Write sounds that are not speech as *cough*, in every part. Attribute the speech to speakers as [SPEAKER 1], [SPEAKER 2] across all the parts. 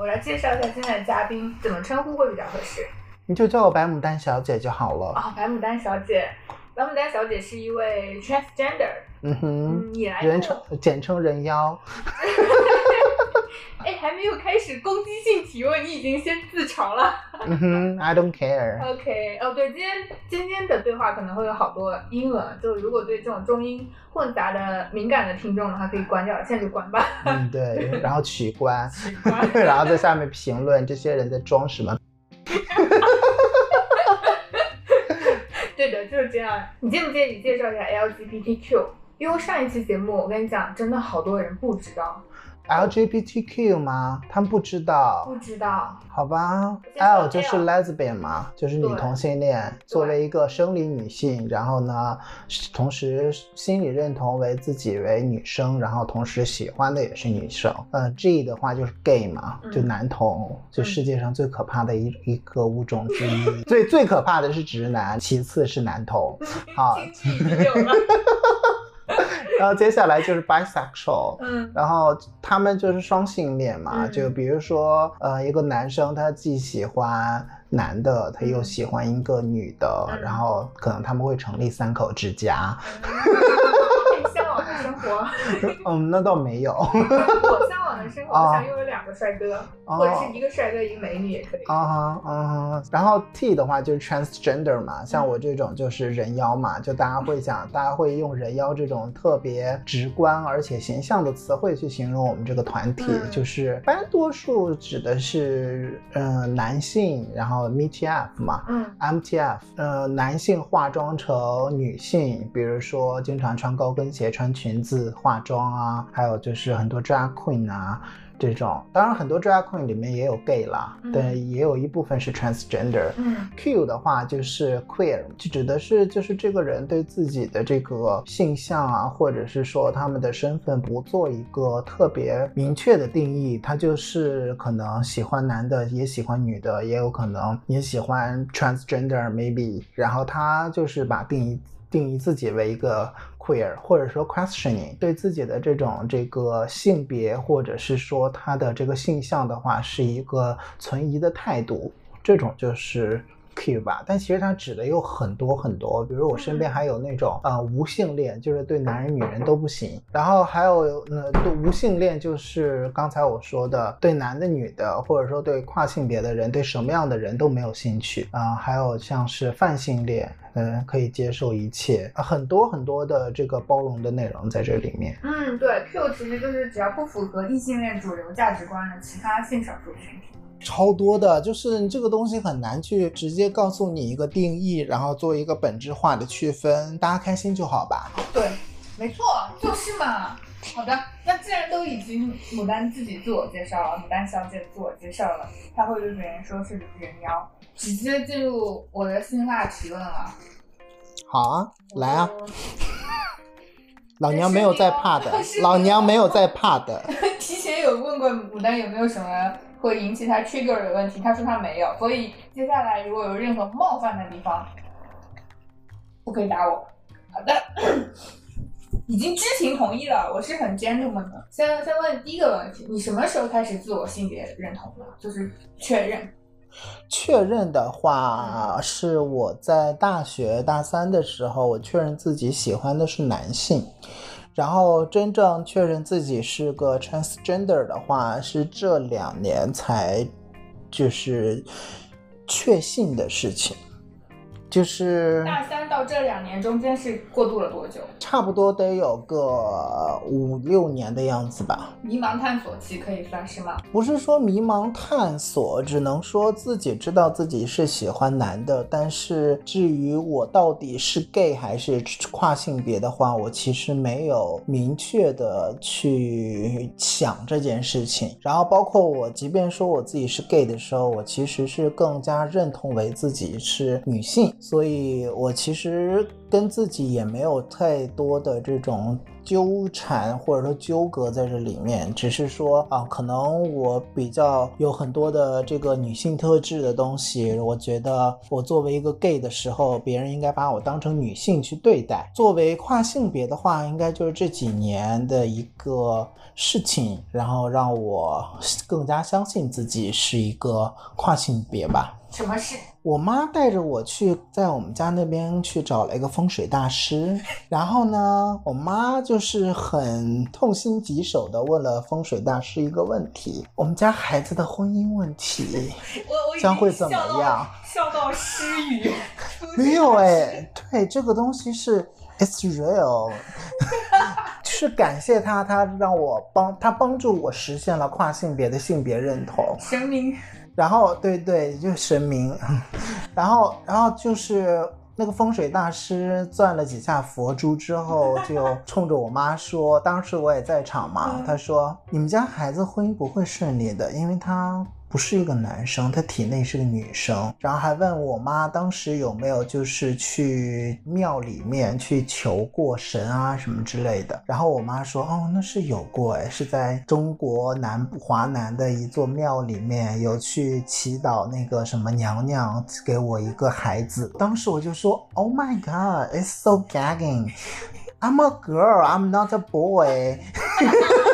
[SPEAKER 1] 我来介绍一下今天的嘉宾，怎么称呼会比较合适？
[SPEAKER 2] 你就叫我白牡丹小姐就好了。
[SPEAKER 1] 啊、白牡丹小姐，白牡丹小姐是一位 transgender，
[SPEAKER 2] 嗯哼
[SPEAKER 1] 嗯，，你来
[SPEAKER 2] 人称简称人妖。*laughs*
[SPEAKER 1] 哎，还没有开始攻击性提问，你已经先自嘲了。
[SPEAKER 2] 嗯哼，I don't care。
[SPEAKER 1] OK，哦，对，今天今天的对话可能会有好多英文，就如果对这种中英混杂的敏感的听众的话，可以关掉，现在就关吧。
[SPEAKER 2] 嗯，对，*laughs* 然后取关，
[SPEAKER 1] 取关 *laughs*
[SPEAKER 2] 然后在下面评论这些人在装什么。*laughs*
[SPEAKER 1] 对的，就是这样。你介不介意介绍一下 LGBTQ？因为上一期节目我跟你讲，真的好多人不知道，
[SPEAKER 2] LGBTQ 吗？他们不知道
[SPEAKER 1] 不。知道。
[SPEAKER 2] 好吧，L 就是 lesbian 嘛，就是女同性恋。作为一个生理女性，然后呢，同时心理认同为自己为女生，然后同时喜欢的也是女生。呃，G 的话就是 gay 嘛，
[SPEAKER 1] 嗯
[SPEAKER 2] 就男同，就
[SPEAKER 1] 嗯
[SPEAKER 2] 世界上最可怕的一一个物种之一。最最可怕的是直男，其次是男同。*laughs* 好。然后接下来就是 bisexual。*laughs*
[SPEAKER 1] 嗯
[SPEAKER 2] 然后他们就是双性恋嘛，
[SPEAKER 1] 嗯
[SPEAKER 2] 就比如说，呃，一个男生他既喜欢男的，他又
[SPEAKER 1] 嗯
[SPEAKER 2] 喜欢一个女的，
[SPEAKER 1] 嗯
[SPEAKER 2] 然后可能他们会成立三口之家。
[SPEAKER 1] 哎向往的生活，
[SPEAKER 2] 嗯，那倒没有。*laughs*
[SPEAKER 1] 我向往的生活，我想拥有两个帅哥，
[SPEAKER 2] 哦
[SPEAKER 1] 或者是一个帅哥一个美女也可以。
[SPEAKER 2] 啊哈啊哈，然后 T 的话就是 transgender 嘛，像我这种就是人妖嘛，就大家会讲，大家会用人妖这种特别直观而且形象的词汇去形容我们这个团体，
[SPEAKER 1] 嗯。
[SPEAKER 2] 就是一般多数指的是嗯、呃男性，然后 MTF 嘛，
[SPEAKER 1] 嗯。
[SPEAKER 2] MTF，呃，男性化妆成女性，比如说经常穿高跟鞋、穿裙子、化妆啊，还有就是很多 drag queen 啊这种。当然，很多 drag queen 里面也有 gay 啦，
[SPEAKER 1] 嗯
[SPEAKER 2] 对，也有一部分是 transgender。
[SPEAKER 1] 嗯
[SPEAKER 2] Q 的话就是 queer，就指的是就是这个人对自己的这个性向啊，或者是说他们的身份不做一个特别明确的定义，他就是可能喜欢男的，也喜欢女的，也有可能也喜欢 transgender maybe，然后他就是把定义定义自己为一个 queer，或者说 questioning 对自己的这种这个性别，或者是说他的这个性向的话，是一个存疑的态度，这种就是。Q 吧，但其实它指的有很多很多，比如我身边还有那种呃无性恋，就是对男人女人都不行，然后还有呃对无性恋就是刚才我说的对男的女的，或者说对跨性别的人，对什么样的人都没有兴趣啊、还有像是泛性恋，嗯、可以接受一切，啊很多很多的这个包容的内容在这里面。
[SPEAKER 1] 嗯，对，Q 其实就是只要不符合异性恋主流价值观的其他性少数群体。
[SPEAKER 2] 超多的，就是你这个东西很难去直接告诉你一个定义，然后做一个本质化的区分，大家开心就好吧。
[SPEAKER 1] 对，没错，就是嘛。好的，那既然都已经牡丹自己自我介绍了，牡丹小姐自我介绍了，她会对别人说是人妖。直接进入我的辛辣提问了。
[SPEAKER 2] 好啊，来啊，老娘没有在怕的，*laughs* 老娘没有 *laughs* 在怕的。
[SPEAKER 1] 有问过牡丹有没有什么会引起他 trigger 的问题，他说他没有，所以接下来如果有任何冒犯的地方，不可以打我。好的，*coughs* 已经知情同意了，我是很 gentleman 的。先先问第一个问题，你什么时候开始自我性别认同的？就是确认。
[SPEAKER 2] 确认的话，是我在大学大三的时候，我确认自己喜欢的是男性。然后真正确认自己是个 transgender 的话，是这两年才就是确信的事情，就是
[SPEAKER 1] 大三到这两年中间是过渡了多久？
[SPEAKER 2] 差不多得有个五六年的样子吧。
[SPEAKER 1] 迷茫探索期可以算是吗？
[SPEAKER 2] 不是说迷茫探索，只能说自己知道自己是喜欢男的，但是至于我到底是 gay 还是跨性别的话，我其实没有明确的去想这件事情。然后包括我，即便说我自己是 gay 的时候，我其实是更加认同为自己是女性。所以我其实跟自己也没有太多的这种纠缠或者说纠葛在这里面，只是说啊，可能我比较有很多的这个女性特质的东西，我觉得我作为一个 gay 的时候，别人应该把我当成女性去对待；作为跨性别的话，应该就是这几年的一个事情，然后让我更加相信自己是一个跨性别吧。
[SPEAKER 1] 什么事？
[SPEAKER 2] 我妈带着我去，在我们家那边去找了一个风水大师，*laughs* 然后呢，我妈就是很痛心疾首的问了风水大师一个问题：我们家孩子的婚姻问题 *laughs*
[SPEAKER 1] 我我
[SPEAKER 2] 将会怎么样？*laughs*
[SPEAKER 1] 笑到失语。
[SPEAKER 2] 没有哎，对，这个东西是 it's real，是感谢他，他让我帮他帮助我实现了跨性别的性别认同。
[SPEAKER 1] 神明
[SPEAKER 2] 然后对对，就是神明，*laughs* 然后然后就是那个风水大师攥了几下佛珠之后，就冲着我妈说，当时我也在场嘛，
[SPEAKER 1] 嗯
[SPEAKER 2] 他说你们家孩子婚姻不会顺利的，因为他。不是一个男生，他体内是个女生，然后还问我妈当时有没有就是去庙里面去求过神啊什么之类的，然后我妈说哦那是有过哎，是在中国南部华南的一座庙里面有去祈祷那个什么娘娘给我一个孩子，当时我就说 Oh my God, it's so gagging. I'm a girl, I'm not a boy. *laughs*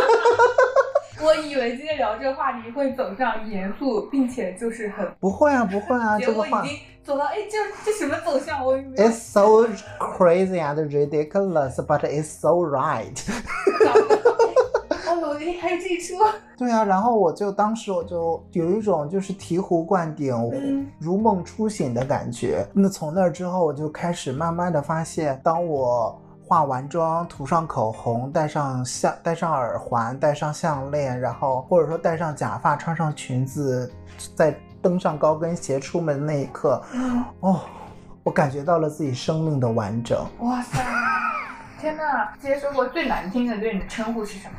[SPEAKER 1] 我以为今天聊这个话题会走上严肃，并且就是很，
[SPEAKER 2] 不会啊，不会啊，
[SPEAKER 1] 结
[SPEAKER 2] 这个话
[SPEAKER 1] 果已经走到哎，这这什么走向？我以为
[SPEAKER 2] It's so crazy and ridiculous, but it's so right. *laughs*
[SPEAKER 1] 哦，我的还有这一出，
[SPEAKER 2] 对啊，然后我就当时我就有一种就是醍醐灌顶、
[SPEAKER 1] 嗯
[SPEAKER 2] 如梦初醒的感觉。那从那之后，我就开始慢慢的发现，当我化完妆、涂上口红、戴上项、戴上耳环、戴上项链，然后或者说戴上假发、穿上裙子，再登上高跟鞋出门的那一刻，
[SPEAKER 1] 嗯，
[SPEAKER 2] 哦，我感觉到了自己生命的完整。
[SPEAKER 1] 哇塞，天呐！接受过最难听的对你的称呼是什么？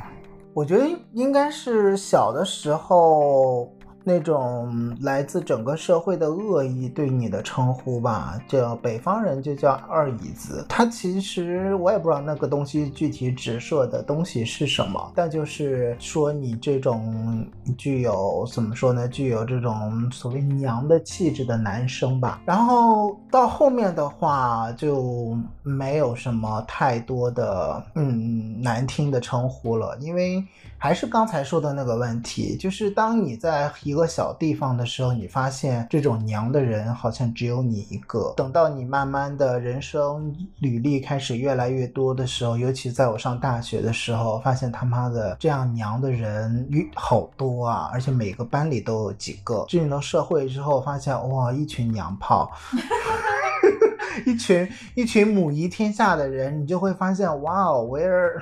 [SPEAKER 2] 我觉得应该是小的时候那种来自整个社会的恶意对你的称呼吧，叫北方人就叫二椅子。它其实我也不知道那个东西具体指涉的东西是什么，但就是说你这种具有怎么说呢，具有这种所谓娘的气质的男生吧。然后到后面的话就没有什么太多的嗯难听的称呼了，因为还是刚才说的那个问题，就是当你在一个小地方的时候，你发现这种娘的人好像只有你一个。等到你慢慢的人生履历开始越来越多的时候，尤其在我上大学的时候，发现他妈的这样娘的人好多啊，而且每个班里都有几个。进入到社会之后，发现哇，一群娘炮。*laughs* 一群一群母仪天下的人，你就会发现，哇哦，we're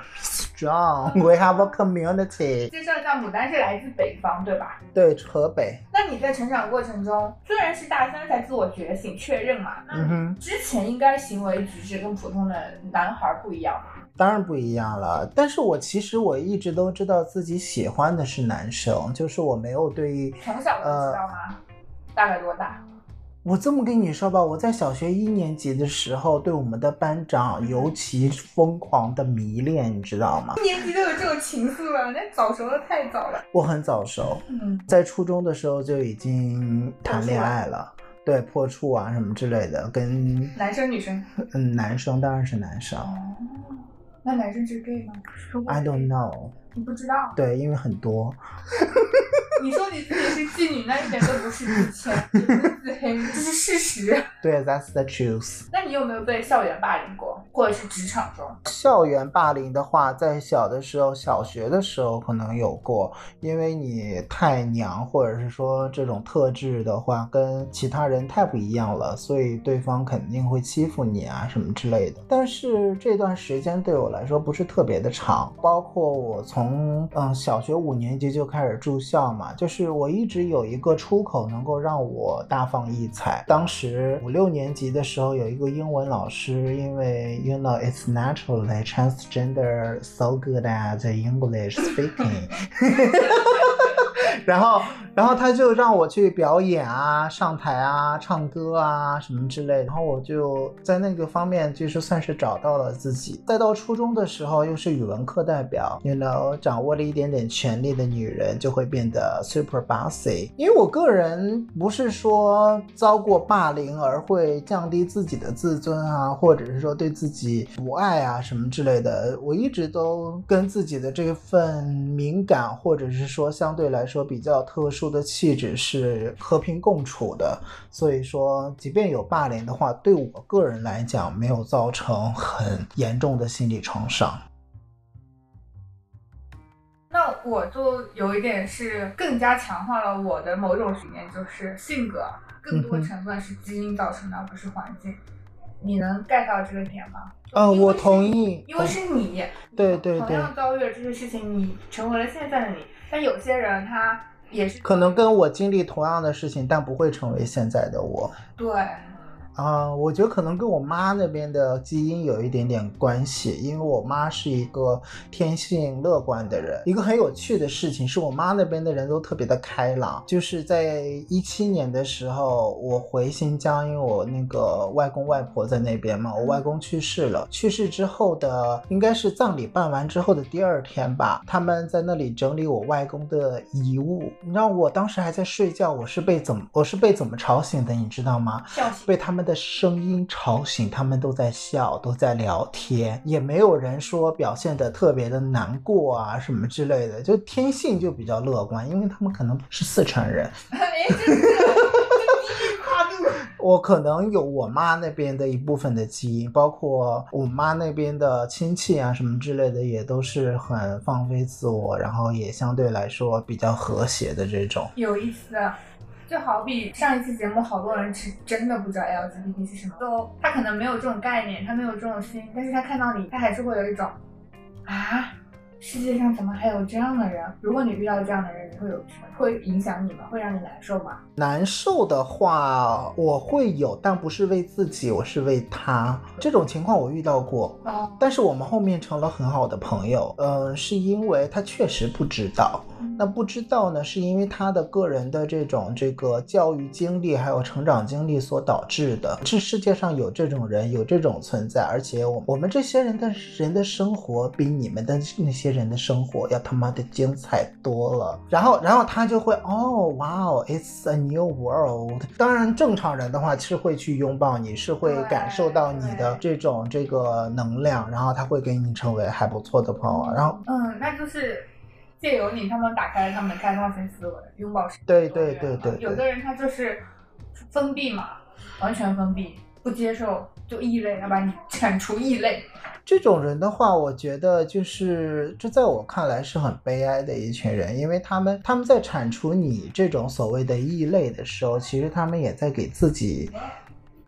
[SPEAKER 2] strong, we have a community。
[SPEAKER 1] 介绍一下，牡丹是来自北方，对吧？
[SPEAKER 2] 对，河北，
[SPEAKER 1] 那你在成长过程中，虽然是大三才自我觉醒确认嘛，那
[SPEAKER 2] 嗯哼，
[SPEAKER 1] 之前应该行为举止跟普通的男孩不一样吧？
[SPEAKER 2] 当然不一样了。但是我其实我一直都知道自己喜欢的是男生，就是我没有对
[SPEAKER 1] 从小就知道吗？大概多大？
[SPEAKER 2] 我这么跟你说吧，我在小学一年级的时候，对我们的班长尤其疯狂的迷恋，你知道吗？
[SPEAKER 1] 一年级都有这种情愫了，那早熟的太早了。
[SPEAKER 2] 我很早熟，
[SPEAKER 1] 嗯，
[SPEAKER 2] 在初中的时候就已经谈恋爱了，对破处啊什么之类的，跟
[SPEAKER 1] 男生女生？*laughs*
[SPEAKER 2] 嗯男生当然是男生
[SPEAKER 1] 哦，那男生是 gay 吗
[SPEAKER 2] ？，I don't know，
[SPEAKER 1] 你不知道？
[SPEAKER 2] 对，因为很多，*laughs*
[SPEAKER 1] 你说你自己是妓女，那一点都不是自谦，这是事实。*laughs*
[SPEAKER 2] 对，that's the truth。
[SPEAKER 1] 那你有没有被校园霸凌过，或者是职场中？
[SPEAKER 2] 校园霸凌的话，在小的时候，小学的时候可能有过，因为你太娘，或者是说这种特质的话，跟其他人太不一样了，所以对方肯定会欺负你啊什么之类的。但是这段时间对我来说不是特别的长，包括我从嗯小学五年级就开始住校嘛，就是我一直有一个出口能够让我大放异彩。当时五六年级的时候，有一个英文老师，因为 you know it's naturally transgender so good at English speaking，然后然后他就让我去表演啊、上台啊、唱歌啊什么之类，然后我就在那个方面就是算是找到了自己。再到初中的时候，又是语文课代表，you know，掌握了一点点权力的女人就会变得 super bossy。因为我个人不是说遭过霸凌而会降低自己的自尊啊，或者是说对自己不爱啊什么之类的，我一直都跟自己的这份敏感，或者是说相对来说比较特殊的气质是和平共处的。所以说，即便有霸凌的话，对我个人来讲没有造成很严重的心理创伤。
[SPEAKER 1] 那我就有一点是更加强化了我的某种理念，就是性格更多成分是基因造成的，而不是环境。你能 get 到这个点吗？
[SPEAKER 2] 啊，我同意，
[SPEAKER 1] 因为是你，
[SPEAKER 2] 对对对，同
[SPEAKER 1] 样遭遇了这些事情，你成为了现在的你。但有些人他也是
[SPEAKER 2] 可能跟我经历同样的事情，但不会成为现在的我。
[SPEAKER 1] 对。
[SPEAKER 2] 啊，我觉得可能跟我妈那边的基因有一点点关系，因为我妈是一个天性乐观的人。一个很有趣的事情是我妈那边的人都特别的开朗。就是在一七年的时候，我回新疆，因为我那个外公外婆在那边嘛，我外公去世了。去世之后的应该是葬礼办完之后的第二天吧，他们在那里整理我外公的遗物。你知道我当时还在睡觉，我是被怎么我是被怎么吵醒的，你知道吗？被他们。的声音吵醒他们，都在笑，都在聊天，也没有人说表现的特别的难过啊什么之类的，就天性就比较乐观，因为他们可能不是四川人。我可能有我妈那边的一部分的基因，包括我妈那边的亲戚啊什么之类的，也都是很放飞自我，然后也相对来说比较和谐的这种。
[SPEAKER 1] 有意思。就好比上一期节目，好多人是真的不知道 LGBT 是什么，都他可能没有这种概念，他没有这种心，但是他看到你，他还是会有一种啊。世界上怎么还有这样的人？如果你遇到这样的人，你会有会影响你吗？会让你难受吗？
[SPEAKER 2] 难受的话，我会有，但不是为自己，我是为他。这种情况我遇到过，但是我们后面成了很好的朋友。嗯，是因为他确实不知道。那不知道呢，是因为他的个人的这种这个教育经历还有成长经历所导致的。这世界上有这种人，有这种存在，而且我我们这些人的人的生活比你们的那些。人的生活要他妈的精彩多了，然后，然后他就会哦，哇哦，It's a new world。当然，正常人的话是会去拥抱你，是会感受到你的这种这个能量，然后他会给你成为还不错的朋友。然后，
[SPEAKER 1] 嗯，那就是借由你，他们打开了他们的开放性思维，拥抱式。
[SPEAKER 2] 对对对对。
[SPEAKER 1] 有的人他就是封闭嘛，完全封闭，不接受，就异类，要把你铲除异类。
[SPEAKER 2] 这种人的话，我觉得就是，这在我看来是很悲哀的一群人，因为他们他们在铲除你这种所谓的异类的时候，其实他们也在给自己。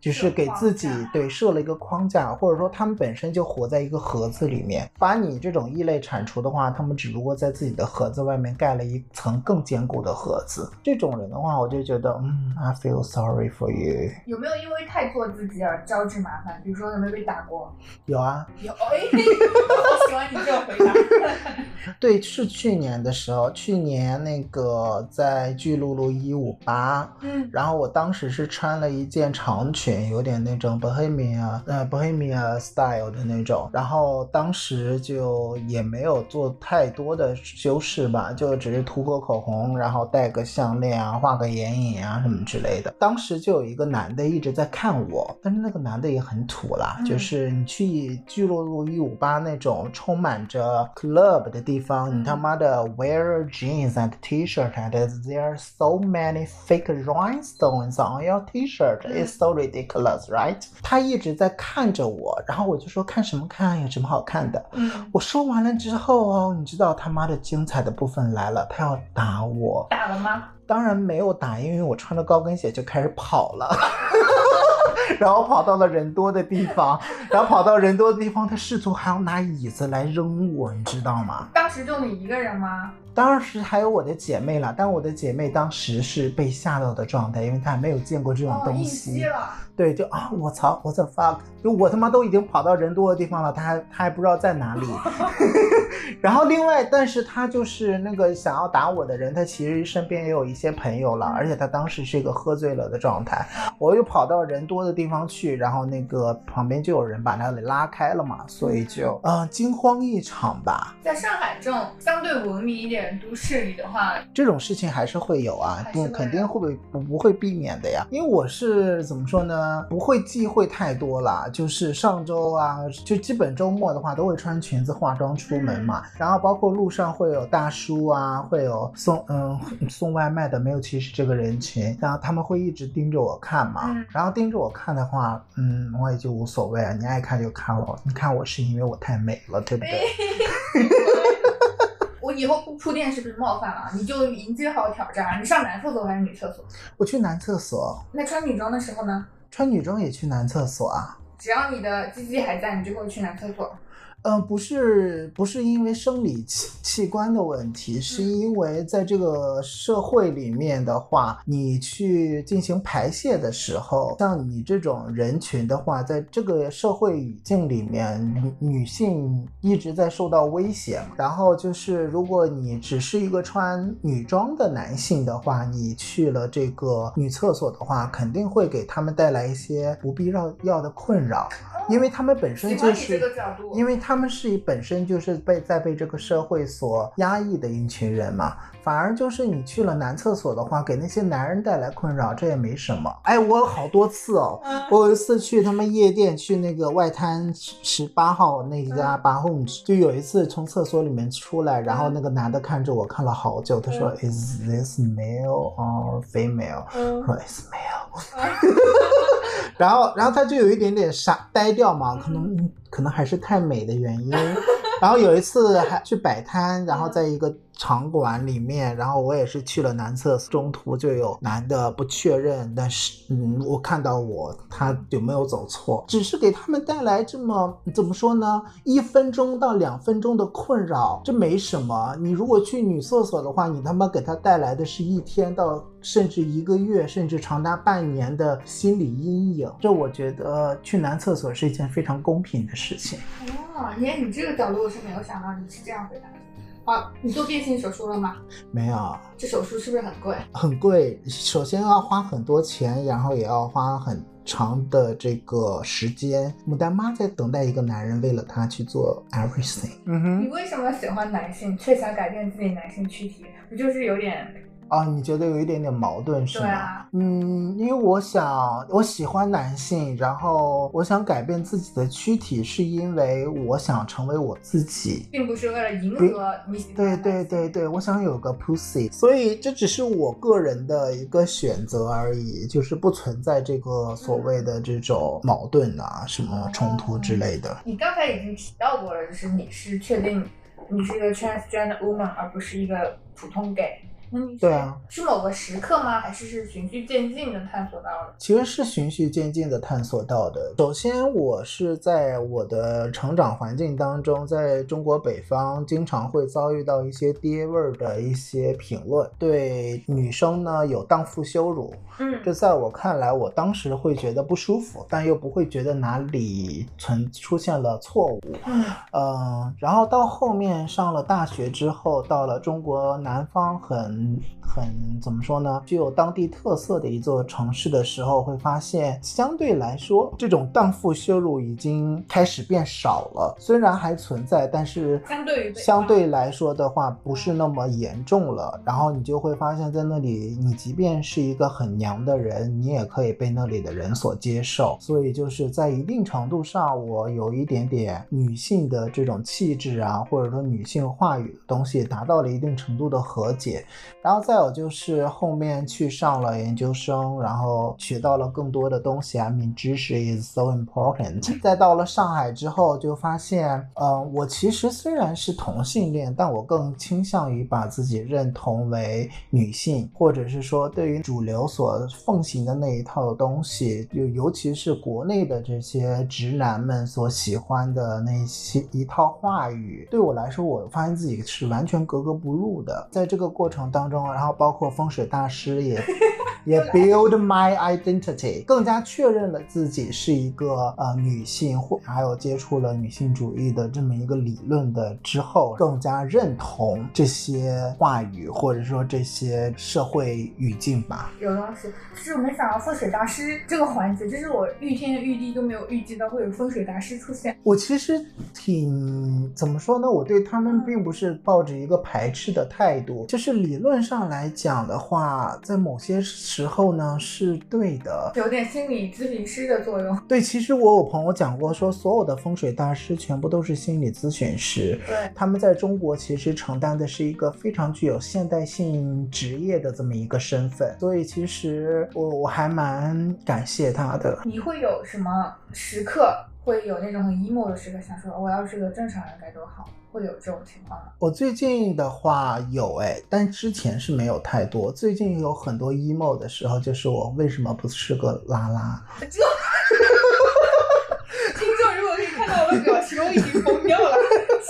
[SPEAKER 2] 就是给自己对设了一个框架，或者说他们本身就活在一个盒子里面，把你这种异类铲除的话，他们只不过在自己的盒子外面盖了一层更坚固的盒子。这种人的话，我就觉得，嗯，I feel sorry for you。
[SPEAKER 1] 有没有因为太做自己而招致麻烦？比如说有没有被打过？
[SPEAKER 2] 有啊，
[SPEAKER 1] 有。哎，*laughs* 我喜欢你这种回答。
[SPEAKER 2] 对，是去年的时候，去年那个在巨鹿路一五八，嗯，然后我当时是穿了一件长裙。有点那种 Bohemia 呃 Bohemia style 的那种，然后当时就也没有做太多的修饰吧，就只是涂个口红，然后戴个项链啊，画个眼影啊什么之类的。当时就有一个男的一直在看我，但是那个男的也很土啦，就是你去巨鹿路一五八那种充满着 club 的地方，你他妈的 wear jeans and t-shirt and there are so many fake rhinestones on your t-shirt, it's so ridiculous. Right，他一直在看着我，然后我就说看什么看，有什么好看的？嗯，我说完了之后哦，你知道他妈的精彩的部分来了，他要打我，
[SPEAKER 1] 打了吗？
[SPEAKER 2] 当然没有打，因为我穿着高跟鞋就开始跑了。然后跑到了人多的地方，然后跑到人多的地方，他试图还要拿椅子来扔我，你知道吗？
[SPEAKER 1] 当时就你一个人吗？
[SPEAKER 2] 当时还有我的姐妹了，但我的姐妹当时是被吓到的状态，因为她还没有见过这种东西。对，就啊，我操，我 the fuck，就我他妈都已经跑到人多的地方了，他还他还不知道在哪里。*laughs* 然后另外，但是他就是那个想要打我的人，他其实身边也有一些朋友了，而且他当时是一个喝醉了的状态。我又跑到人多的地方去，然后那个旁边就有人把他给拉开了嘛，所以就嗯惊慌一场吧。
[SPEAKER 1] 在上海这种相对文明一点的都市里的话，
[SPEAKER 2] 这种事情还是会有啊，不肯定会不不会避免的呀。因为我是怎么说呢，不会忌讳太多啦。就是上周啊，就基本周末的话，都会穿裙子化妆出门嘛。然后包括路上会有大叔啊，会有送嗯送外卖的，没有歧视这个人群。然后他们会一直盯着我看嘛。
[SPEAKER 1] 嗯
[SPEAKER 2] 然后盯着我看的话，嗯，我也就无所谓啊，你爱看就看我。你看我是因为我太美了，对不对？*laughs*
[SPEAKER 1] 我以后不铺垫是不是冒犯了？你就迎接好挑战。你上男厕所还是女厕所？
[SPEAKER 2] 我去男厕所，
[SPEAKER 1] 那穿女装的时候呢？
[SPEAKER 2] 穿女装也去男厕所啊。
[SPEAKER 1] 只要你的鸡鸡还在，你就会去男厕所。
[SPEAKER 2] 嗯，不是，不是因为生理器器官的问题，是因为在这个社会里面的话，你去进行排泄的时候，像你这种人群的话，在这个社会语境里面，女女性一直在受到威胁。然后就是，如果你只是一个穿女装的男性的话，你去了这个女厕所的话，肯定会给他们带来一些不必要要的困扰，因为他们本身就是因为他们是本身就是被在被这个社会所压抑的一群人嘛，反而就是你去了男厕所的话，给那些男人带来困扰，这也没什么。哎，我有好多次哦，
[SPEAKER 1] 嗯
[SPEAKER 2] 我有一次去他们夜店，去那个外滩十八号那家 bar home，就有一次从厕所里面出来，然后那个男的看着我看了好久，他说、Is this male or female？
[SPEAKER 1] 嗯
[SPEAKER 2] 我说 It's male。*laughs* *laughs* 然后，然后他就有一点点傻呆掉嘛，可能嗯可能还是太美的原因。然后有一次还去摆摊，然后在一个场馆里面，然后我也是去了男厕所，中途就有男的不确认，但是嗯，我看到我他有没有走错，只是给他们带来这么怎么说呢，一分钟到两分钟的困扰，这没什么。你如果去女厕所的话，你他妈给他带来的是一天到甚至一个月，甚至长达半年的心理阴影。这我觉得去男厕所是一件非常公平的事情。
[SPEAKER 1] 哦，你你这个角度我是没有想到你是这样回答的。啊，你做变性手术了吗？
[SPEAKER 2] 没有。
[SPEAKER 1] 这手术是不是很贵？
[SPEAKER 2] 很贵，首先要花很多钱，然后也要花很长的这个时间。牡丹妈在等待一个男人，为了她去做 everything。嗯哼
[SPEAKER 1] 你，为什么喜欢男性，却想改变自己男性躯体？不就是有点
[SPEAKER 2] 哦，你觉得有一点点矛盾是吗？
[SPEAKER 1] 对啊
[SPEAKER 2] 嗯，因为我想我喜欢男性，然后我想改变自己的躯体，是因为我想成为我自己。
[SPEAKER 1] 并不是为了迎合你喜欢
[SPEAKER 2] 对对对对，我想有个 pussy，所以这只是我个人的一个选择而已，就是不存在这个所谓的这种矛盾啊、什么冲突之类的。
[SPEAKER 1] 你刚才已经提到过了，就是你是确定你是一个 transgender woman，而不是一个普通 gay。那你
[SPEAKER 2] 对啊，
[SPEAKER 1] 是某个时刻吗？还是是循序渐进的探索到的？
[SPEAKER 2] 其实是循序渐进的探索到的。首先，我是在我的成长环境当中，在中国北方，经常会遭遇到一些爹味儿的一些评论，对女生呢有荡妇羞辱。
[SPEAKER 1] 嗯
[SPEAKER 2] 这在我看来，我当时会觉得不舒服，但又不会觉得哪里存出现了错误。
[SPEAKER 1] 嗯
[SPEAKER 2] 嗯，然后到后面上了大学之后，到了中国南方很很怎么说呢，具有当地特色的一座城市的时候，会发现相对来说，这种荡妇羞辱已经开始变少了。虽然还存在，但是
[SPEAKER 1] 相对于
[SPEAKER 2] 相对来说的话，不是那么严重了。然后你就会发现，在那里，你即便是一个很娘的人，你也可以被那里的人所接受。所以就是在一定程度上，我有一点点女性的这种气质啊，或者说女性话语的东西，达到了一定程度的和解。然后再有就是后面去上了研究生，然后学到了更多的东西啊，I mean 知识 is so important。*laughs* 再到了上海之后，就发现，嗯、我其实虽然是同性恋，但我更倾向于把自己认同为女性，或者是说对于主流所奉行的那一套东西，就尤其是国内的这些直男们所喜欢的那些一套话语，对我来说，我发现自己是完全格格不入的。在这个过程当中，然后包括风水大师也也 build my identity，更加确认了自己是一个呃女性，或还有接触了女性主义的这么一个理论的之后，更加认同这些话语或者说这些社会语境吧。
[SPEAKER 1] 有东西，就是我没想到风水大师这个环节，就是我预天预地都没有预计到会有风水大师出现。
[SPEAKER 2] 我其实挺怎么说呢？我对他们并不是抱着一个排斥的态度，就是理论上来讲的话，在某些时候呢是对的。
[SPEAKER 1] 有点心理咨询师的作用。
[SPEAKER 2] 对，其实我有朋友讲过，说所有的风水大师全部都是心理咨询师。
[SPEAKER 1] 对，
[SPEAKER 2] 他们在中国其实承担的是一个非常具有现代性职业的这么一个身份，所以其实我我还蛮感谢他的。
[SPEAKER 1] 你会有什么时刻会有那种很 emo 的时刻，想说我要是个正常人该多好？会有这种情况吗？
[SPEAKER 2] 我最近的话有哎，但之前是没有太多。最近有很多 emo 的时候，就是我为什么不是个拉拉？
[SPEAKER 1] 这，听众如果可以看到我的表情，我已经疯掉了。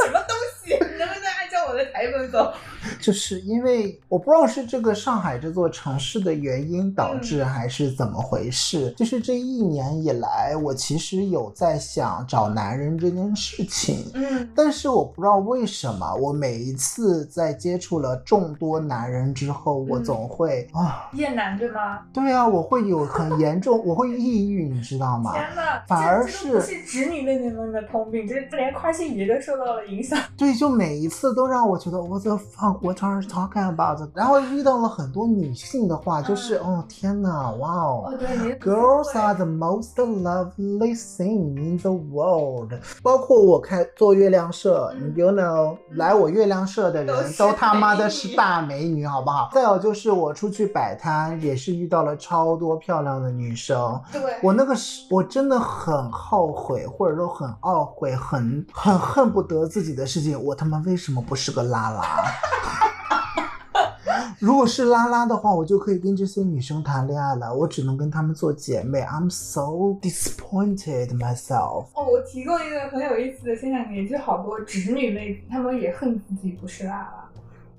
[SPEAKER 1] 什么东西？你能不能按照我的台本走？
[SPEAKER 2] 就是因为我不知道是这个上海这座城市的原因导致，还是怎么回事。就是这一年以来，我其实有在想找男人这件事情。
[SPEAKER 1] 嗯，
[SPEAKER 2] 但是我不知道为什么，我每一次在接触了众多男人之后，我总会啊
[SPEAKER 1] 厌男对吗？
[SPEAKER 2] 对啊，我会有很严重，我会抑郁，你知道吗？
[SPEAKER 1] 天呐，
[SPEAKER 2] 反而是
[SPEAKER 1] 不是直女妹妹们的通病，这连跨性别都受到了影响。
[SPEAKER 2] 对，就每一次都让我觉得我的 fuck what are you talking about？然后遇到了很多女性的话，就是哦天呐，哇哦。Girls are the most lovely thing in the world。包括我开做月亮社，
[SPEAKER 1] 嗯
[SPEAKER 2] you know 来我月亮社的人都他妈的是大美女，好不好？再有就是我出去摆摊，也是遇到了超多漂亮的女生。
[SPEAKER 1] 对，
[SPEAKER 2] 我那个是，我真的很后悔，或者说很懊悔，很很恨不得自己的事情。我他妈为什么不是个拉拉？*laughs* *laughs* 如果是拉拉的话，我就可以跟这些女生谈恋爱了。我只能跟她们做姐妹。I'm so disappointed myself。
[SPEAKER 1] 哦，我提供一个很有意思的现象给你，就好多直女妹子，她们也恨自己不是拉拉。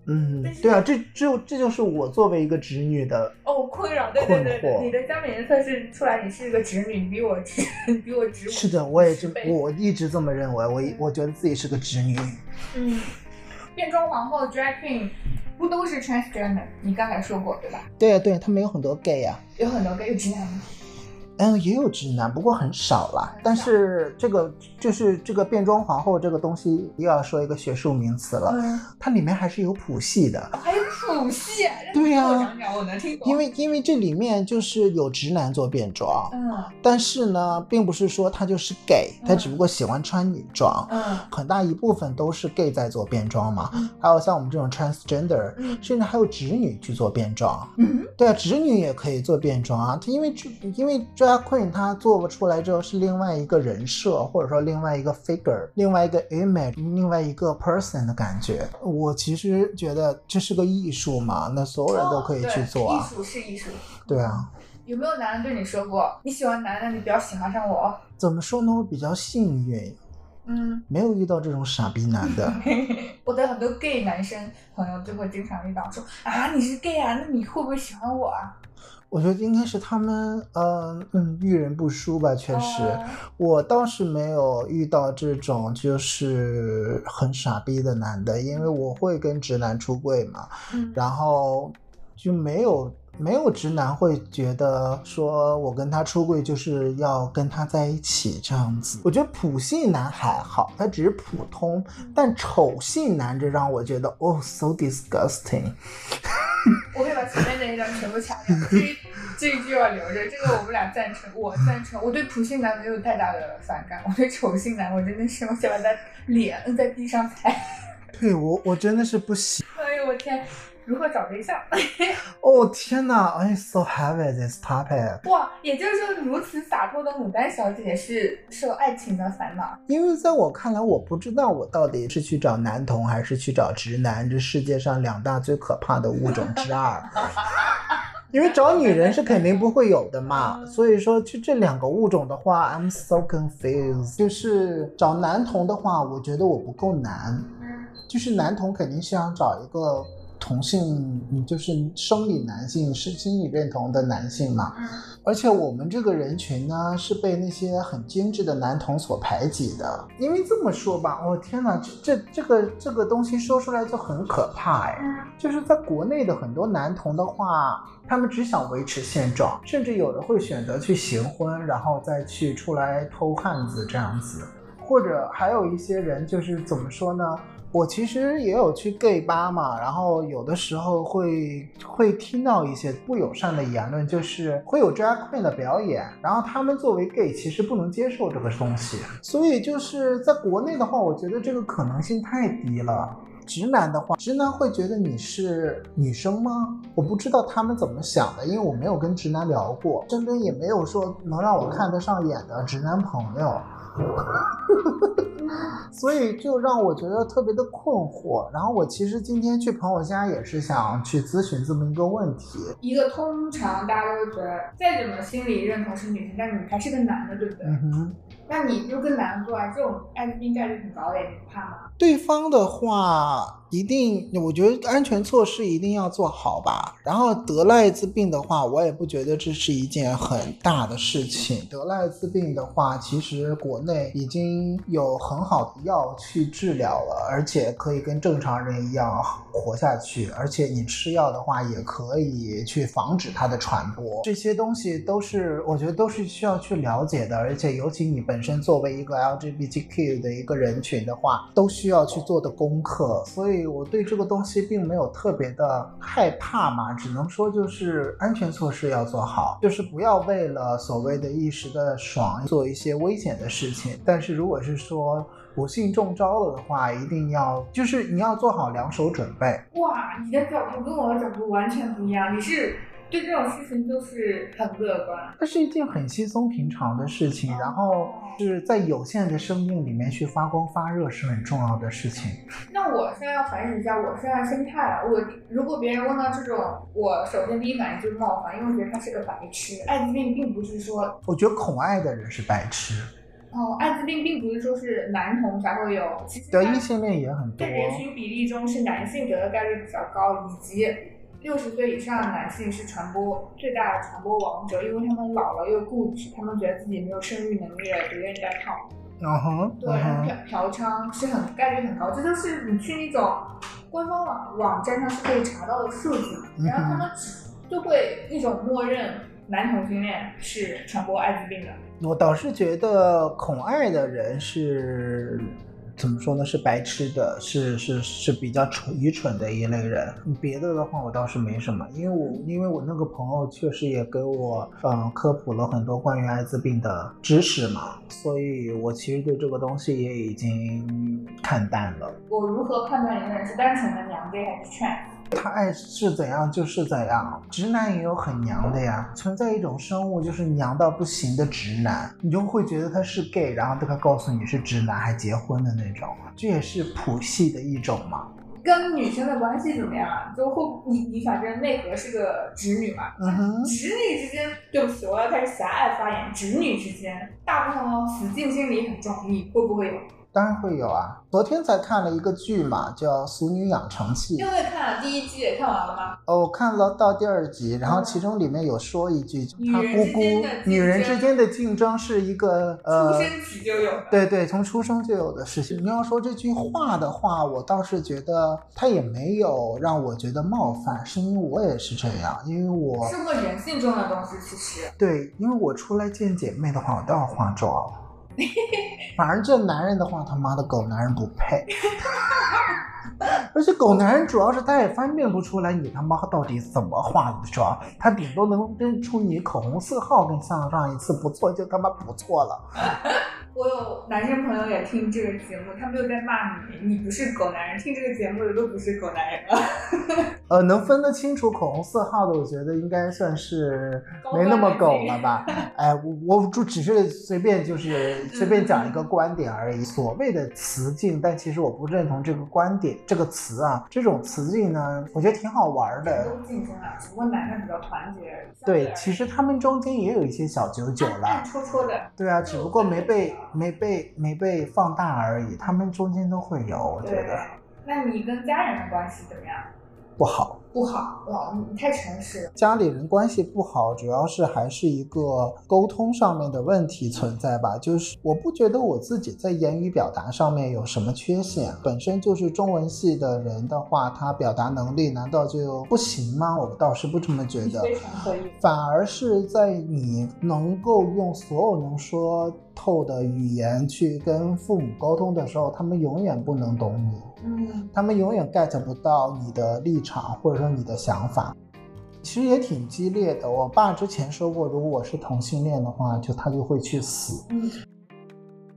[SPEAKER 2] 嗯对啊，这这这就是我作为一个直女的，
[SPEAKER 1] 哦，困扰，对对对
[SPEAKER 2] 困惑
[SPEAKER 1] 对，你的加美颜测试出来，你是一个直女，你比我直，你 *laughs* 比我直。
[SPEAKER 2] 是的，我也这我一直这么认为。我一我觉得自己是个直女。
[SPEAKER 1] 嗯，变装皇后 drag queen 不都是 transgender？你刚才说过对吧？
[SPEAKER 2] 对啊，对啊，他们有很多 gay 啊。
[SPEAKER 1] 有很多 gay 有直男吗？
[SPEAKER 2] 嗯，也有直男，不过很少啦。但是这个就是这个变装皇后这个东西，又要说一个学术名词了，
[SPEAKER 1] 嗯，
[SPEAKER 2] 它里面还是有谱系的。
[SPEAKER 1] 还有谱系，*laughs*
[SPEAKER 2] 对呀
[SPEAKER 1] 跟我讲讲，我能听懂。
[SPEAKER 2] 因为因为这里面就是有直男做变装，
[SPEAKER 1] 嗯
[SPEAKER 2] 但是呢，并不是说他就是 gay，他
[SPEAKER 1] 嗯
[SPEAKER 2] 只不过喜欢穿女装。
[SPEAKER 1] 嗯
[SPEAKER 2] 很大一部分都是 gay 在做变装嘛，
[SPEAKER 1] 嗯
[SPEAKER 2] 还有像我们这种 transgender，
[SPEAKER 1] 嗯
[SPEAKER 2] 甚至还有直女去做变装。
[SPEAKER 1] 嗯
[SPEAKER 2] 对啊，直女也可以做变装啊，因为因为 queen 她做出来之后是另外一个人设，或者说另外一个 figure，另外一个 image，另外一个 person 的感觉。我其实觉得这是个艺术嘛，那所有人都可以去做啊。
[SPEAKER 1] 哦对艺术是艺术。
[SPEAKER 2] 对啊，
[SPEAKER 1] 有没有男人对你说过，你喜欢男的，你比较喜欢上我？
[SPEAKER 2] 怎么说呢？我比较幸运，
[SPEAKER 1] 嗯，
[SPEAKER 2] 没有遇到这种傻逼男的。*laughs*
[SPEAKER 1] 我的很多 gay 男生朋友就会经常遇到说啊，你是 gay 啊，那你会不会喜欢我啊？
[SPEAKER 2] 我觉得应该是他们，呃，嗯，遇人不淑吧，确实。
[SPEAKER 1] 哦
[SPEAKER 2] 我倒是没有遇到这种就是很傻逼的男的，因为我会跟直男出柜嘛，
[SPEAKER 1] 嗯
[SPEAKER 2] 然后就没有没有直男会觉得说我跟他出柜就是要跟他在一起这样子。我觉得普信男还好，他只是普通，但丑性男这让我觉得哦，so disgusting。*laughs*
[SPEAKER 1] 前面那一段全部掐掉，这一这一句要留着。这个我们俩赞成，我赞成。我对普信男没有太大的反感，我对丑性男，我真的是我想把他脸摁在地上踩。
[SPEAKER 2] 对我我真的是不行。
[SPEAKER 1] 哎呦我天，如何找对象？*laughs*
[SPEAKER 2] 哦天哪，I so heavy this topic。
[SPEAKER 1] 哇，也就是说，如此洒脱的牡丹小姐是受爱情的烦恼。
[SPEAKER 2] 因为在我看来，我不知道我到底是去找男同还是去找直男，这世界上两大最可怕的物种之二。*laughs* 因为找女人是肯定不会有的嘛，所以说就这两个物种的话，I'm so confused。就是找男同的话，我觉得我不够男，就是男同肯定是想找一个同性，嗯就是生理男性是心理认同的男性嘛。
[SPEAKER 1] 嗯
[SPEAKER 2] 而且我们这个人群呢，是被那些很精致的男同所排挤的。因为这么说吧，我、天哪，这这这个这个东西说出来就很可怕哎。
[SPEAKER 1] 嗯
[SPEAKER 2] 就是在国内的很多男同的话，他们只想维持现状，甚至有的会选择去行婚，然后再去出来偷汉子这样子。或者还有一些人就是怎么说呢？我其实也有去 gay 吧嘛，然后有的时候会会听到一些不友善的言论，就是会有 drag queen 的表演，然后他们作为 gay 其实不能接受这个东西，所以就是在国内的话，我觉得这个可能性太低了。直男的话，直男会觉得你是女生吗？我不知道他们怎么想的，因为我没有跟直男聊过，身边也没有说能让我看得上眼的直男朋友。*laughs* 所以就让我觉得特别的困惑。然后我其实今天去朋友家也是想去咨询这么一个问题。
[SPEAKER 1] 一个通常大家都会觉得，再怎么心理认同是女性，但你还是个男的，对不对？
[SPEAKER 2] 嗯哼，
[SPEAKER 1] 那你就跟男的做啊，这种艾滋病概率很高的，你不怕吗？
[SPEAKER 2] 对方的话一定，我觉得安全措施一定要做好吧。然后得了艾滋病的话，我也不觉得这是一件很大的事情。得了艾滋病的话，其实国内已经有很好的药去治疗了，而且可以跟正常人一样活下去。而且你吃药的话，也可以去防止它的传播。这些东西都是我觉得都是需要去了解的，而且尤其你本身作为一个 LGBTQ 的一个人群的话，都需要去做的功课。所以我对这个东西并没有特别的害怕嘛，只能说就是安全措施要做好，就是不要为了所谓的一时的爽做一些危险的事情。但是如果是说不幸中招了的话，一定要就是你要做好两手准备。
[SPEAKER 1] 哇，你的角度跟我的角度完全不一样，你是对这种事情就是很乐观。
[SPEAKER 2] 它是一件很稀松平常的事情，然后是在有限的生命里面去发光发热是很重要的事情。
[SPEAKER 1] 那我现在要反省一下我现在心态了。我如果别人问到这种，我首先第一反应就是冒犯，因为我觉得他是个白痴。艾滋病并不是说
[SPEAKER 2] 我觉得恐爱的人是白痴，
[SPEAKER 1] 哦，艾滋病并不是说是男同才会有，其实
[SPEAKER 2] 得异性恋也很多
[SPEAKER 1] 在。人群比例中是男性得的概率比较高，以及六十岁以上的男性是传播最大的传播王者，因为他们老了又固执，他们觉得自己没有生育能力了，不愿意再套。
[SPEAKER 2] 嗯哼，
[SPEAKER 1] 对，嫖嫖娼是很概率很高，这就是你去那种官方网网站上是可以查到的数据，然后他们就会一种默认男同性恋是传播艾滋病的。
[SPEAKER 2] 我倒是觉得恐爱的人是怎么说呢？是白痴的，是是是比较蠢愚蠢的一类人。别的的话，我倒是没什么，因为我因为我那个朋友确实也给我嗯科普了很多关于艾滋病的知识嘛，所以我其实对这个东西也已经看淡了。
[SPEAKER 1] 我如何判断一个人是单纯的娘 gay 还是劝
[SPEAKER 2] 他爱是怎样就是怎样，直男也有很娘的呀。存在一种生物就是娘到不行的直男，你就会觉得他是 gay，然后他告诉你是直男还结婚的那种，这也是谱系的一种嘛。
[SPEAKER 1] 跟女生的关系怎么样啊？就会你你反正内核是个直女嘛，
[SPEAKER 2] 嗯哼，
[SPEAKER 1] 直女之间，对不起，我要开始狭隘发言。直女之间，大部分哦，死尽心理很重，你会不会有？
[SPEAKER 2] 当然会有啊。昨天才看了一个剧嘛，叫《俗女养成记》。
[SPEAKER 1] 因为看了第一季，看完了吗？
[SPEAKER 2] 哦，我看了到第二集，然后其中里面有说一句，
[SPEAKER 1] 女人
[SPEAKER 2] 他姑姑女人
[SPEAKER 1] 争
[SPEAKER 2] 之间的竞争是一个呃
[SPEAKER 1] 出生起就有的。
[SPEAKER 2] 对对，从出生就有的事情。你要说这句话的话，我倒是觉得他也没有让我觉得冒犯，是因为我也是这样，因为我
[SPEAKER 1] 生活人性中的东西，其实
[SPEAKER 2] 对，因为我出来见姐妹的话，我都要化妆。*laughs* 反正这男人的话，他妈的狗男人不配。*laughs* 而且狗男人主要是他也分辨不出来你他妈到底怎么化的妆，他顶多能认出你口红色号跟上上一次不错就他妈不错了。
[SPEAKER 1] 我有男生朋友也听这个节目，他们就在骂你，你不是狗男人，听这个节目的都不是狗男人了。*laughs*
[SPEAKER 2] 呃，能分得清楚口红色号的，我觉得应该算是没那么狗了吧？哎，我我就只是随便就是随便讲一个观点而已。所谓的雌竞，但其实我不认同这个观点，这个词啊，这种雌竞呢，我觉得挺好玩的。
[SPEAKER 1] 都竞争啊，只不过男的比较团结。
[SPEAKER 2] 对，其实他们中间也有一些小九九
[SPEAKER 1] 暗
[SPEAKER 2] 啦。
[SPEAKER 1] 戳戳的。
[SPEAKER 2] 对啊，只不过没被没被没被放大而已，他们中间都会有，我觉
[SPEAKER 1] 对
[SPEAKER 2] 得。，
[SPEAKER 1] 那你跟家人的关系怎么样？
[SPEAKER 2] 不好。
[SPEAKER 1] 不好，哇，你太诚实了。
[SPEAKER 2] 家里人关系不好，主要是还是一个沟通上面的问题存在吧。就是我不觉得我自己在言语表达上面有什么缺陷，本身就是中文系的人的话，他表达能力难道就不行吗？我倒是不这么觉得，
[SPEAKER 1] 非常可以。
[SPEAKER 2] 反而是在你能够用所有能说透的语言去跟父母沟通的时候，他们永远不能懂你。
[SPEAKER 1] 嗯，
[SPEAKER 2] 他们永远 get 不到你的立场或者说你的想法，其实也挺激烈的。我爸之前说过，如果我是同性恋的话，就他就会去死。
[SPEAKER 1] 嗯，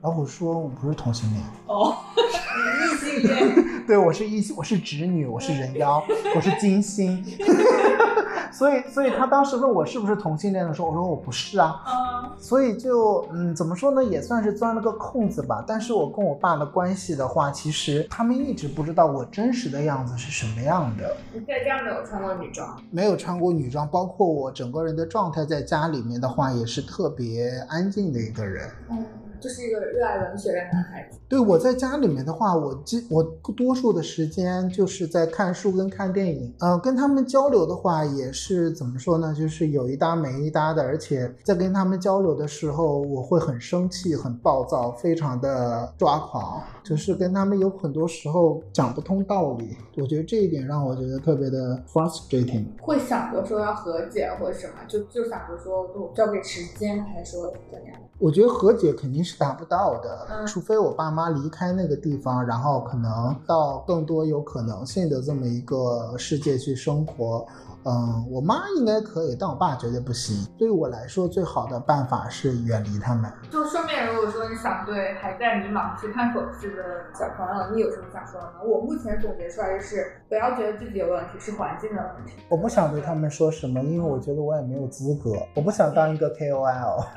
[SPEAKER 2] 老虎说我不是同性恋，
[SPEAKER 1] 哦，*laughs* 异性恋，
[SPEAKER 2] 对我是异性，我是直女，我是人妖，我是金星。*laughs* 所以，所以他当时问我是不是同性恋的时候，我说我不是啊。
[SPEAKER 1] 嗯，
[SPEAKER 2] 所以就嗯，怎么说呢，也算是钻了个空子吧。但是我跟我爸的关系的话，其实他们一直不知道我真实的样子是什么样的。
[SPEAKER 1] 你在家没有穿过女装？
[SPEAKER 2] 没有穿过女装，包括我整个人的状态，在家里面的话，也是特别安静的一个人。
[SPEAKER 1] 嗯，就是一个热爱文学的男孩子。
[SPEAKER 2] 对我在家里面的话，我基我多数的时间就是在看书跟看电影。呃，跟他们交流的话，也是怎么说呢？就是有一搭没一搭的，而且在跟他们交流的时候，我会很生气、很暴躁，非常的抓狂，就是跟他们有很多时候讲不通道理。我觉得这一点让我觉得特别的 frustrating。
[SPEAKER 1] 会想着说要和解或者什么，就就想着说我交给时间，还是说怎样？
[SPEAKER 2] 我觉得和解肯定是达不到的，
[SPEAKER 1] 嗯
[SPEAKER 2] 除非我爸妈离开那个地方，然后可能到更多有可能性的这么一个世界去生活。嗯，我妈应该可以，但我爸绝对不行。对于我来说，最好的办法是远离他们。
[SPEAKER 1] 就顺便，如果说你想对还在迷茫去探索式的小朋友，你有什么想说的吗？我目前总结出来的是，不要觉得自己有问题，是环境的问题。
[SPEAKER 2] 我不想对他们说什么，因为我觉得我也没有资格。我不想当一个 KOL。*laughs*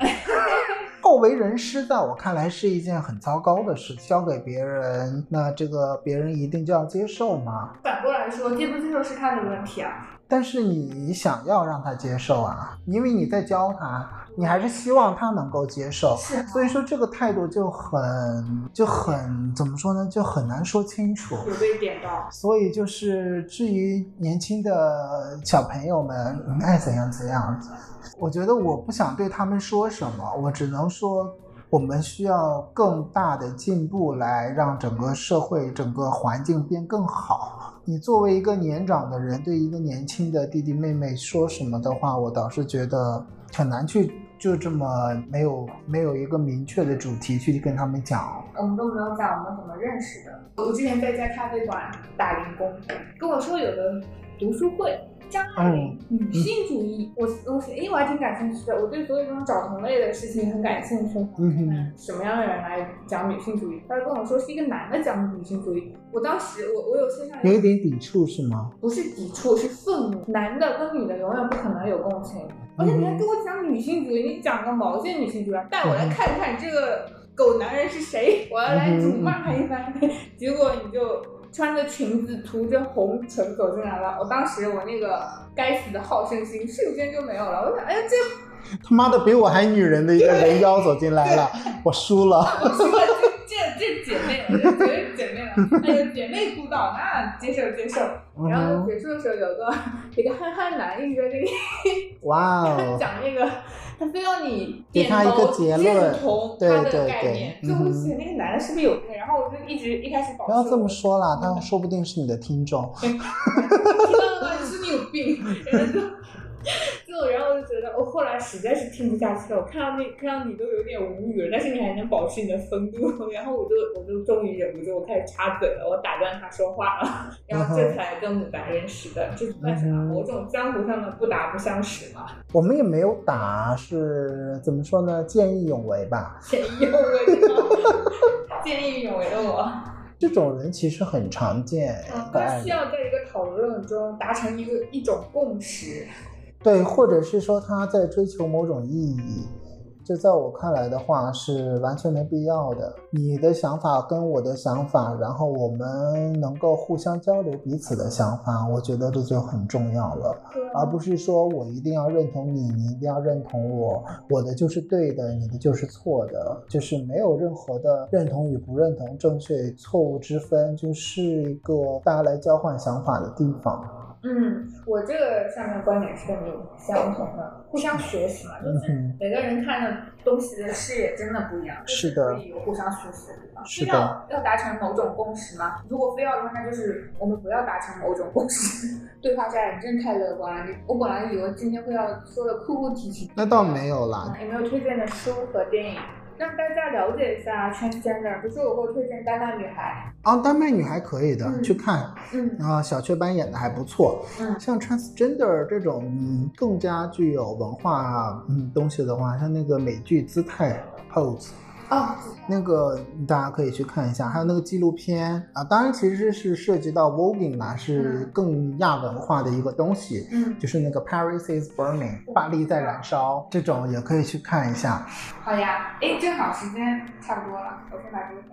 [SPEAKER 2] 好为人师，在我看来是一件很糟糕的事。交给别人，那这个别人一定就要接受吗？
[SPEAKER 1] 反过来说，接不接受是他的问题啊。
[SPEAKER 2] 但是你想要让他接受啊，因为你在教他，你还是希望他能够接受。
[SPEAKER 1] 是啊
[SPEAKER 2] 所以说这个态度就很就很怎么说呢，就很难说清楚。
[SPEAKER 1] 有被点到，
[SPEAKER 2] 所以就是至于年轻的小朋友们，你爱怎样怎样，我觉得我不想对他们说什么，我只能说。我们需要更大的进步来让整个社会、整个环境变更好。你作为一个年长的人，对一个年轻的弟弟妹妹说什么的话，我倒是觉得很难去就这么没有没有一个明确的主题去跟他们讲。
[SPEAKER 1] 我们都没有讲我们怎么认识的。我之前在一家咖啡馆打零工，跟我说有个读书会。张爱玲女性主义，我我因为我还挺感兴趣的，我对所有这种找同类的事情很感兴趣。
[SPEAKER 2] 嗯哼，
[SPEAKER 1] 什么样的人来讲女性主义？他就跟我说是一个男的讲女性主义。我当时我我有线上
[SPEAKER 2] 有一点抵触是吗？
[SPEAKER 1] 不是抵触，是愤怒。男的跟女的永远不可能有共情，而且你还跟我讲女性主义，你讲个毛线女性主义啊？带我来看看这个狗男人是谁，我要来辱骂他一番。*laughs* 结果你就。穿着裙子，涂着红唇走进来了。我当时我那个该死的好胜心瞬间就没有了。我想，哎呀，这
[SPEAKER 2] 他妈的比我还女人的一个人妖走进来了，我输了。
[SPEAKER 1] 我输了，这这这姐妹，我就觉得姐妹了。哎呦，姐妹督导，那接受接受。然后结束的时候，有个一个憨憨男一直在这里，
[SPEAKER 2] 哇哦，*laughs*
[SPEAKER 1] 讲那个。他非要你
[SPEAKER 2] 给他一个结论，
[SPEAKER 1] 认同他的概念，
[SPEAKER 2] 对
[SPEAKER 1] 就我记得那个男的是不是有病？然后我就一直一开始保持。
[SPEAKER 2] 不要这么说啦，他说不定是你的听众。
[SPEAKER 1] 听到的话？你是不是有病？*laughs* 然后后来实在是听不下去了。我看到那看到你都有点无语了，但是你还能保持你的风度，*laughs* 然后我就我就终于忍不住，我开始插嘴了，我打断他说话了，然后这才跟牡丹认识的，这算什么？某种江湖上的不打不相识嘛。
[SPEAKER 2] 我们也没有打，是怎么说呢？见义勇为吧。
[SPEAKER 1] 见义勇为，*laughs* 见义勇为的我。*laughs*
[SPEAKER 2] 这种人其实很常见，
[SPEAKER 1] 嗯，他需要在一个讨论中达成一个一种共识，
[SPEAKER 2] 对，或者是说他在追求某种意义，这在我看来的话是完全没必要的。你的想法跟我的想法，然后我们能够互相交流彼此的想法，我觉得这就很重要了，而不是说我一定要认同你，你一定要认同我，我的就是对的，你的就是错的，就是没有任何的认同与不认同、正确与错误之分，就是一个大家来交换想法的地方。
[SPEAKER 1] 嗯，我这个上面观点是跟你相同的，互相学习嘛，就是
[SPEAKER 2] 嗯
[SPEAKER 1] 每个人看的东西的视野真的不一样，
[SPEAKER 2] 是的
[SPEAKER 1] 可以有互相学习的地方。
[SPEAKER 2] 是
[SPEAKER 1] 要要达成某种共识吗？如果非要的话，那就是我们不要达成某种共识。*laughs* 对话家人真太乐观了，你我本来以为今天会要说的哭哭啼啼，
[SPEAKER 2] 那倒没有啦，
[SPEAKER 1] 嗯有没有推荐的书和电影，让大家了解一下 transgender？比如说，我会推荐《丹麦女孩
[SPEAKER 2] 啊，丹麦女孩可以的，
[SPEAKER 1] 嗯
[SPEAKER 2] 去看》，
[SPEAKER 1] 嗯
[SPEAKER 2] 啊，小雀斑演的还不错。
[SPEAKER 1] 嗯
[SPEAKER 2] 像 transgender 这种嗯更加具有文化嗯东西的话，像那个美剧《姿态》Pose。
[SPEAKER 1] 哦，
[SPEAKER 2] 那个大家可以去看一下，还有那个纪录片啊，当然其实是涉及到 voguing 啦，是
[SPEAKER 1] 嗯
[SPEAKER 2] 更亚文化的一个东西，
[SPEAKER 1] 嗯，
[SPEAKER 2] 就是那个 Paris is burning，巴黎在燃烧，这种也可以去看一下。
[SPEAKER 1] 好呀，哎，正好时间差不多了，我先把这个删。